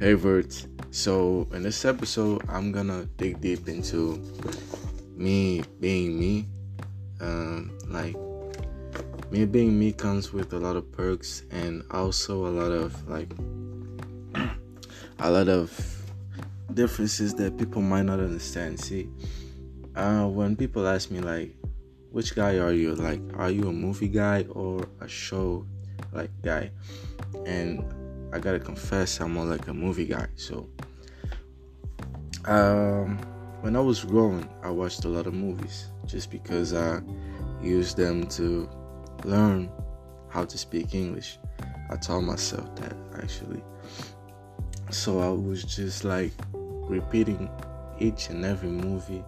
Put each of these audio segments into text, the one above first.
Hey Vert. So in this episode, I'm gonna dig deep into me being me. Um, like me being me comes with a lot of perks and also a lot of like a lot of differences that people might not understand. See, uh, when people ask me like, which guy are you? Like, are you a movie guy or a show like guy? And I gotta confess, I'm more like a movie guy. So, um, when I was growing, I watched a lot of movies just because I used them to learn how to speak English. I taught myself that actually. So I was just like repeating each and every movie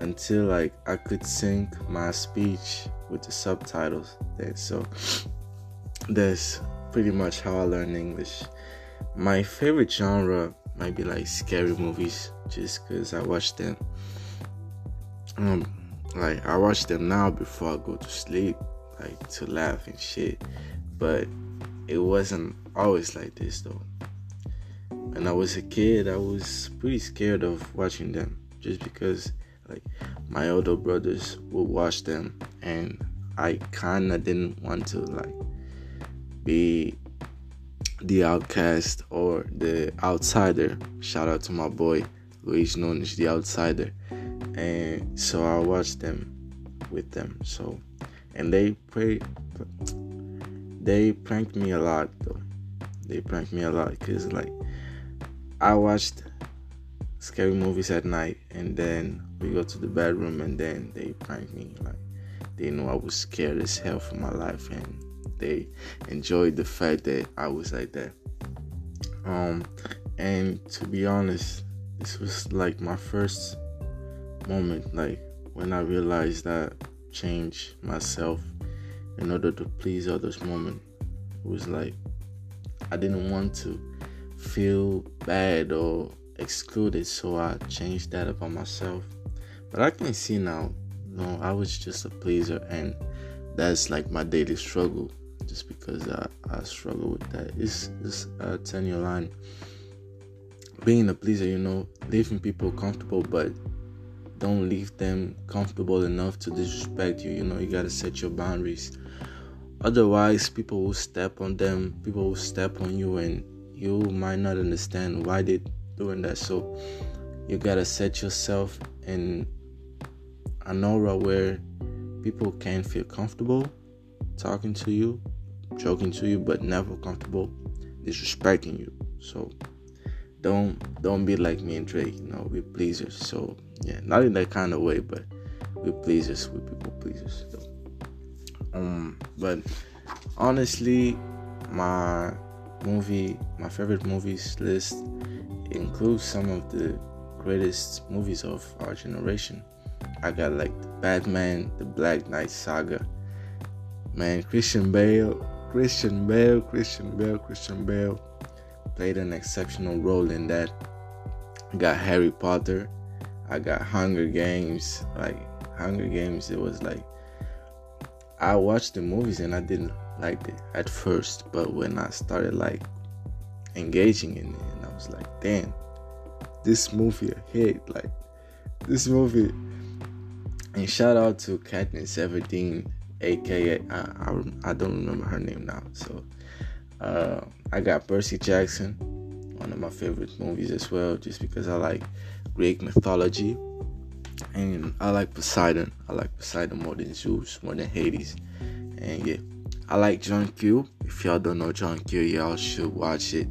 until like I could sync my speech with the subtitles. There, so that's pretty much how I learned English. My favorite genre might be like scary movies, just because I watch them. Um, like I watch them now before I go to sleep, like to laugh and shit. But it wasn't always like this though. When I was a kid, I was pretty scared of watching them, just because like my older brothers would watch them, and I kinda didn't want to like be the outcast or the outsider. Shout out to my boy Luis as the outsider. And so I watched them with them. So and they pray they pranked me a lot though. They pranked me a lot because like I watched scary movies at night and then we go to the bedroom and then they prank me like they know I was scared as hell for my life and they enjoyed the fact that I was like that. Um, and to be honest, this was like my first moment, like when I realized that change myself in order to please others. Moment it was like I didn't want to feel bad or excluded, so I changed that about myself. But I can see now, you no, I was just a pleaser, and that's like my daily struggle just because I, I struggle with that. It's, it's uh, a 10 year line. Being a pleaser, you know, leaving people comfortable, but don't leave them comfortable enough to disrespect you. You know, you gotta set your boundaries. Otherwise, people will step on them, people will step on you, and you might not understand why they're doing that. So, you gotta set yourself in an aura where people can feel comfortable talking to you, joking to you, but never comfortable disrespecting you. So don't don't be like me and Drake, you know, we pleasers. So yeah, not in that kind of way, but we pleasers, we people pleasers. So, um, but honestly, my movie, my favorite movies list includes some of the greatest movies of our generation. I got like Batman, the Black Knight saga, man, Christian Bale, Christian Bale, Christian Bale, Christian Bale played an exceptional role in that. I got Harry Potter, I got Hunger Games. Like Hunger Games, it was like I watched the movies and I didn't like it at first, but when I started like engaging in it, and I was like, damn, this movie I hate. Like this movie. And shout out to Katniss Everdeen aka I, I, I don't remember her name now. So uh, I got Percy Jackson, one of my favorite movies as well, just because I like Greek mythology, and I like Poseidon. I like Poseidon more than Zeus, more than Hades, and yeah, I like John Q. If y'all don't know John Q, y'all should watch it.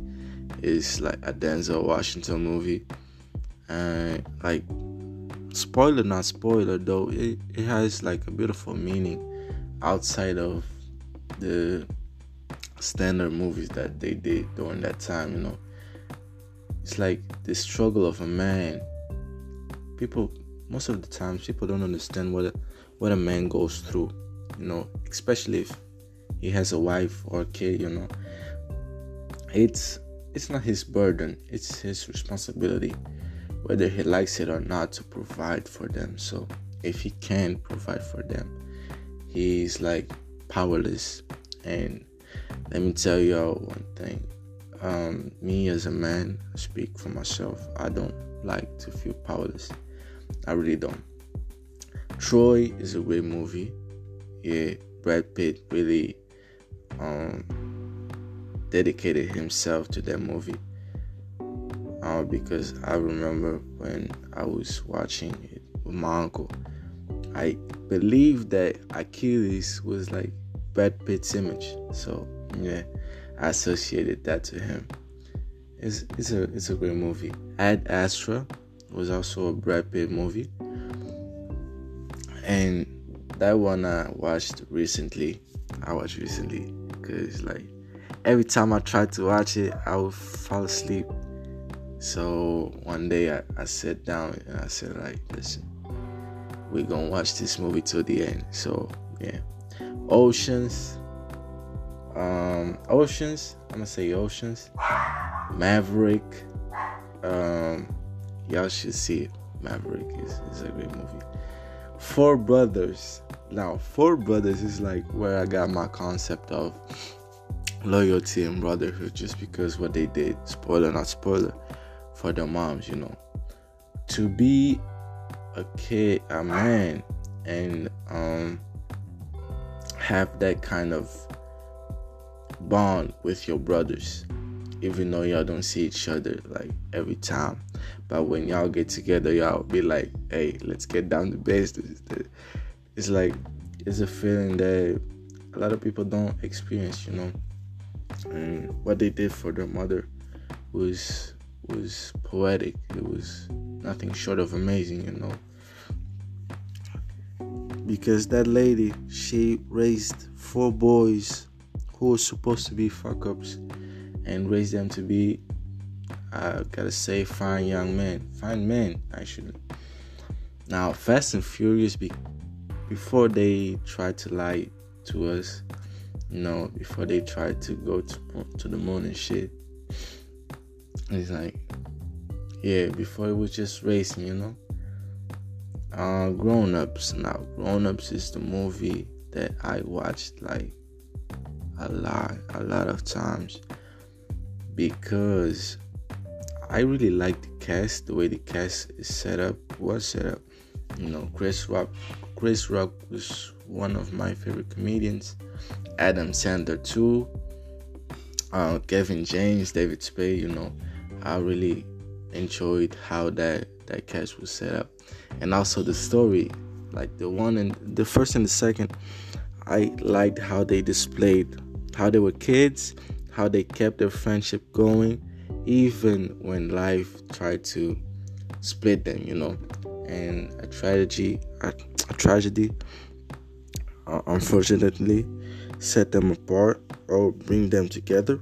It's like a Denzel Washington movie, and like spoiler not spoiler though it, it has like a beautiful meaning outside of the standard movies that they did during that time, you know. It's like the struggle of a man. People, most of the times, people don't understand what a, what a man goes through, you know, especially if he has a wife or a kid, you know. It's it's not his burden; it's his responsibility, whether he likes it or not, to provide for them. So, if he can't provide for them, he's like powerless. And let me tell y'all one thing um, me as a man, I speak for myself. I don't like to feel powerless. I really don't. Troy is a great movie. Yeah, Brad Pitt really um, dedicated himself to that movie. Uh, because I remember when I was watching it with my uncle, I believe that Achilles was like Brad Pitt's image. So yeah, I associated that to him. It's it's a it's a great movie. Ad Astra was also a Brad Pitt movie, and that one I watched recently. I watched recently because like every time I tried to watch it, I would fall asleep. So one day I, I sat down and I said like, listen, we're gonna watch this movie till the end. So yeah, Oceans, um, Oceans. I'm gonna say Oceans. Maverick. Um, y'all should see it. Maverick is, is a great movie. Four Brothers. Now, Four Brothers is like where I got my concept of loyalty and brotherhood just because what they did, spoiler not spoiler, for their moms, you know. To be a kid, a man, and um have that kind of bond with your brothers even though y'all don't see each other like every time. But when y'all get together y'all be like hey let's get down to business. It's like it's a feeling that a lot of people don't experience you know. And what they did for their mother was was poetic. It was nothing short of amazing you know. Because that lady she raised four boys who were supposed to be fuck ups and raised them to be I gotta say fine young men. Fine men actually now fast and furious be- before they try to lie to us you know before they try to go to, to the moon and shit it's like yeah before it was just racing you know uh, Grown Ups. Now, Grown Ups is the movie that I watched like a lot, a lot of times because I really like the cast, the way the cast is set up, was set up. You know, Chris Rock, Chris Rock was one of my favorite comedians. Adam Sandler too. Uh, Kevin James, David Spade. You know, I really enjoyed how that that cast was set up and also the story like the one and the first and the second i liked how they displayed how they were kids how they kept their friendship going even when life tried to split them you know and a tragedy a, a tragedy uh, unfortunately set them apart or bring them together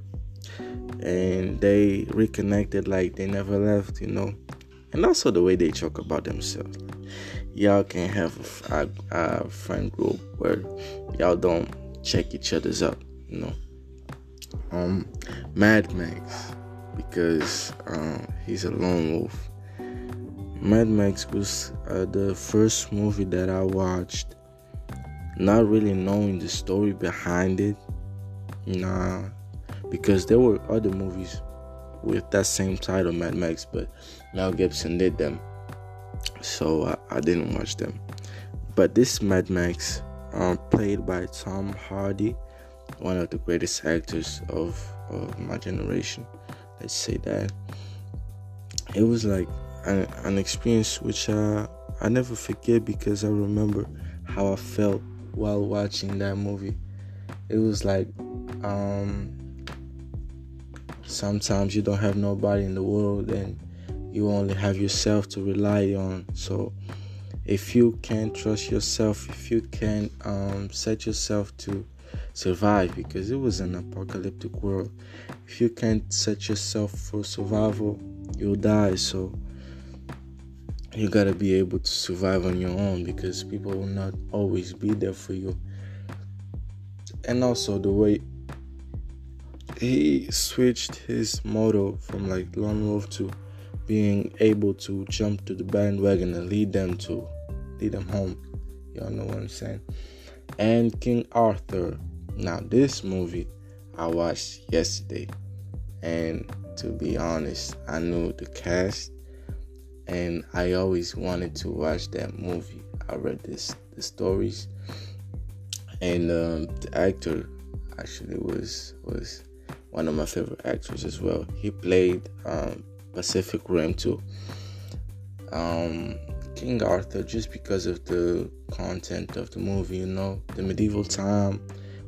and they reconnected like they never left you know and also the way they talk about themselves. Y'all can have a, a, a friend group where y'all don't check each other's up, you know. Um, Mad Max because um, he's a lone wolf. Mad Max was uh, the first movie that I watched, not really knowing the story behind it. Nah, because there were other movies with that same title, Mad Max, but Mel Gibson did them, so I, I didn't watch them. But this Mad Max, um, played by Tom Hardy, one of the greatest actors of, of my generation, let's say that. It was like an, an experience which I, I never forget because I remember how I felt while watching that movie. It was like um, sometimes you don't have nobody in the world and you only have yourself to rely on so if you can't trust yourself if you can't um, set yourself to survive because it was an apocalyptic world if you can't set yourself for survival you'll die so you gotta be able to survive on your own because people will not always be there for you and also the way he switched his motto from like lone wolf to being able to jump to the bandwagon and lead them to lead them home. Y'all know what I'm saying? And King Arthur. Now this movie I watched yesterday And to be honest, I knew the cast, and I always wanted to watch that movie. I read this the stories, and um, the actor actually was was one of my favorite actors as well. He played um, Pacific Rim 2. Um, King Arthur just because of the content of the movie, you know, the medieval time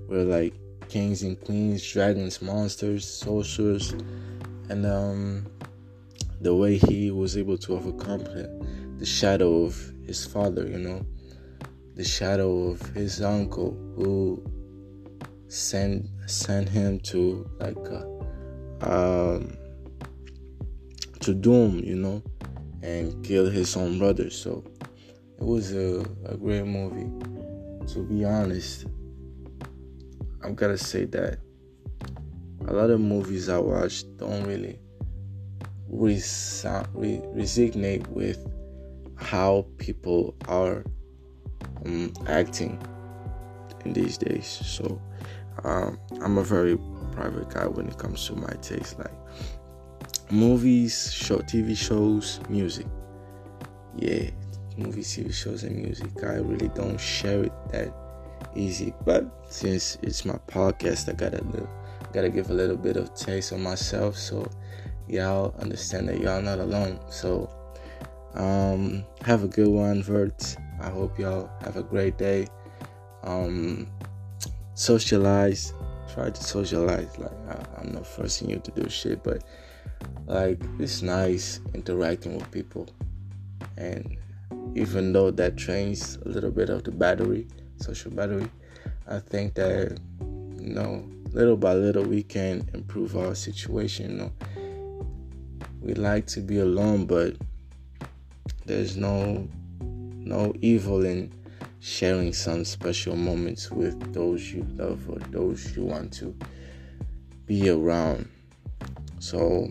where like kings and queens, dragons, monsters, sorcerers, and um, the way he was able to overcome the shadow of his father, you know, the shadow of his uncle who sent sent him to like uh, um, to doom, you know, and kill his own brother. So it was a, a great movie. To be honest, I've gotta say that a lot of movies I watch don't really resonate with how people are um, acting in these days. So um, I'm a very private guy when it comes to my taste, like movies, show, TV shows, music. Yeah, movies, TV shows, and music. I really don't share it that easy, but since it's my podcast, I gotta gotta give a little bit of taste of myself, so y'all understand that y'all not alone. So, um, have a good one, Vert. I hope y'all have a great day. Um, socialize try to socialize like I, i'm not forcing you to do shit but like it's nice interacting with people and even though that drains a little bit of the battery social battery i think that you know little by little we can improve our situation you know we like to be alone but there's no no evil in sharing some special moments with those you love or those you want to be around. So,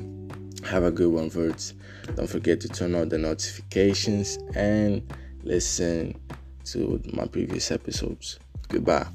have a good one, Verts. Don't forget to turn on the notifications and listen to my previous episodes. Goodbye.